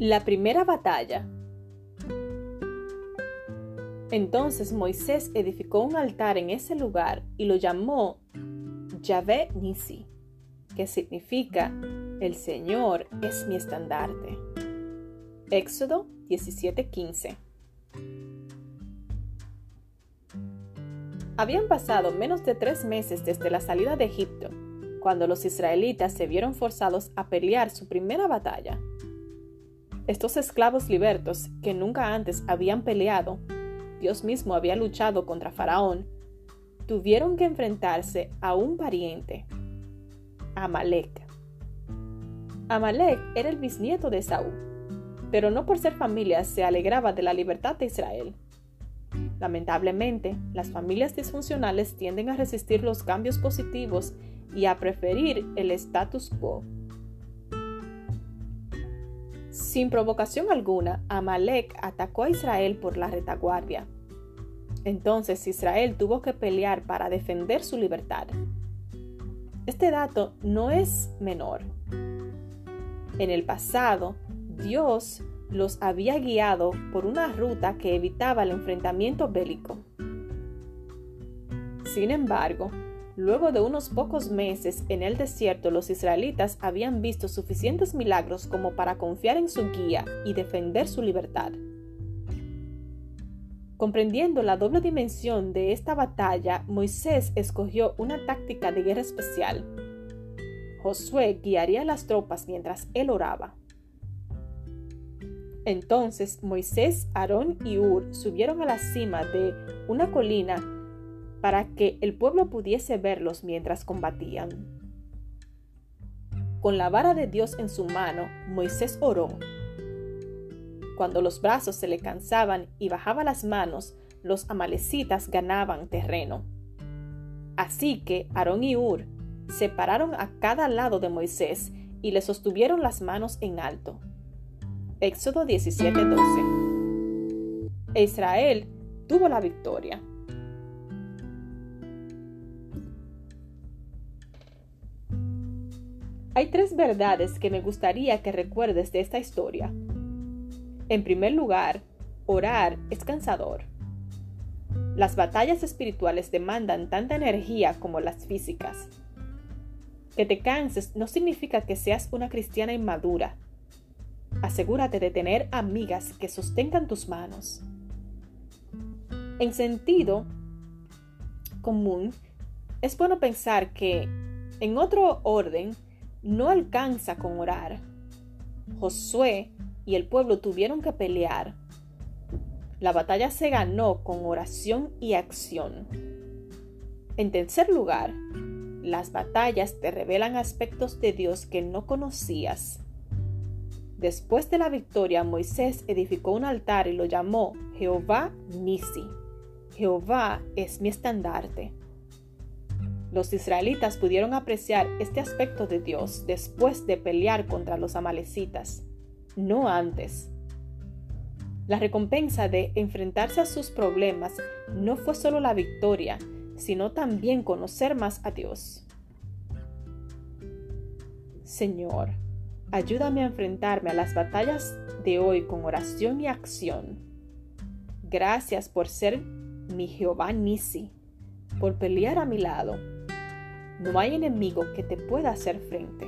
La primera batalla. Entonces Moisés edificó un altar en ese lugar y lo llamó Yahvé Nisi, que significa El Señor es mi estandarte. Éxodo 17:15. Habían pasado menos de tres meses desde la salida de Egipto, cuando los israelitas se vieron forzados a pelear su primera batalla. Estos esclavos libertos, que nunca antes habían peleado, Dios mismo había luchado contra Faraón, tuvieron que enfrentarse a un pariente, Amalek. Amalek era el bisnieto de Saúl, pero no por ser familia se alegraba de la libertad de Israel. Lamentablemente, las familias disfuncionales tienden a resistir los cambios positivos y a preferir el status quo. Sin provocación alguna, Amalek atacó a Israel por la retaguardia. Entonces Israel tuvo que pelear para defender su libertad. Este dato no es menor. En el pasado, Dios los había guiado por una ruta que evitaba el enfrentamiento bélico. Sin embargo, Luego de unos pocos meses en el desierto, los israelitas habían visto suficientes milagros como para confiar en su guía y defender su libertad. Comprendiendo la doble dimensión de esta batalla, Moisés escogió una táctica de guerra especial. Josué guiaría las tropas mientras él oraba. Entonces Moisés, Aarón y Ur subieron a la cima de una colina para que el pueblo pudiese verlos mientras combatían. Con la vara de Dios en su mano, Moisés oró. Cuando los brazos se le cansaban y bajaba las manos, los amalecitas ganaban terreno. Así que Aarón y Ur se pararon a cada lado de Moisés y le sostuvieron las manos en alto. Éxodo 17:12. Israel tuvo la victoria. Hay tres verdades que me gustaría que recuerdes de esta historia. En primer lugar, orar es cansador. Las batallas espirituales demandan tanta energía como las físicas. Que te canses no significa que seas una cristiana inmadura. Asegúrate de tener amigas que sostengan tus manos. En sentido común, es bueno pensar que, en otro orden, no alcanza con orar. Josué y el pueblo tuvieron que pelear. La batalla se ganó con oración y acción. En tercer lugar, las batallas te revelan aspectos de Dios que no conocías. Después de la victoria, Moisés edificó un altar y lo llamó Jehová Nisi. Jehová es mi estandarte. Los israelitas pudieron apreciar este aspecto de Dios después de pelear contra los amalecitas, no antes. La recompensa de enfrentarse a sus problemas no fue solo la victoria, sino también conocer más a Dios. Señor, ayúdame a enfrentarme a las batallas de hoy con oración y acción. Gracias por ser mi Jehová Nisi, por pelear a mi lado no hay enemigo que te pueda hacer frente.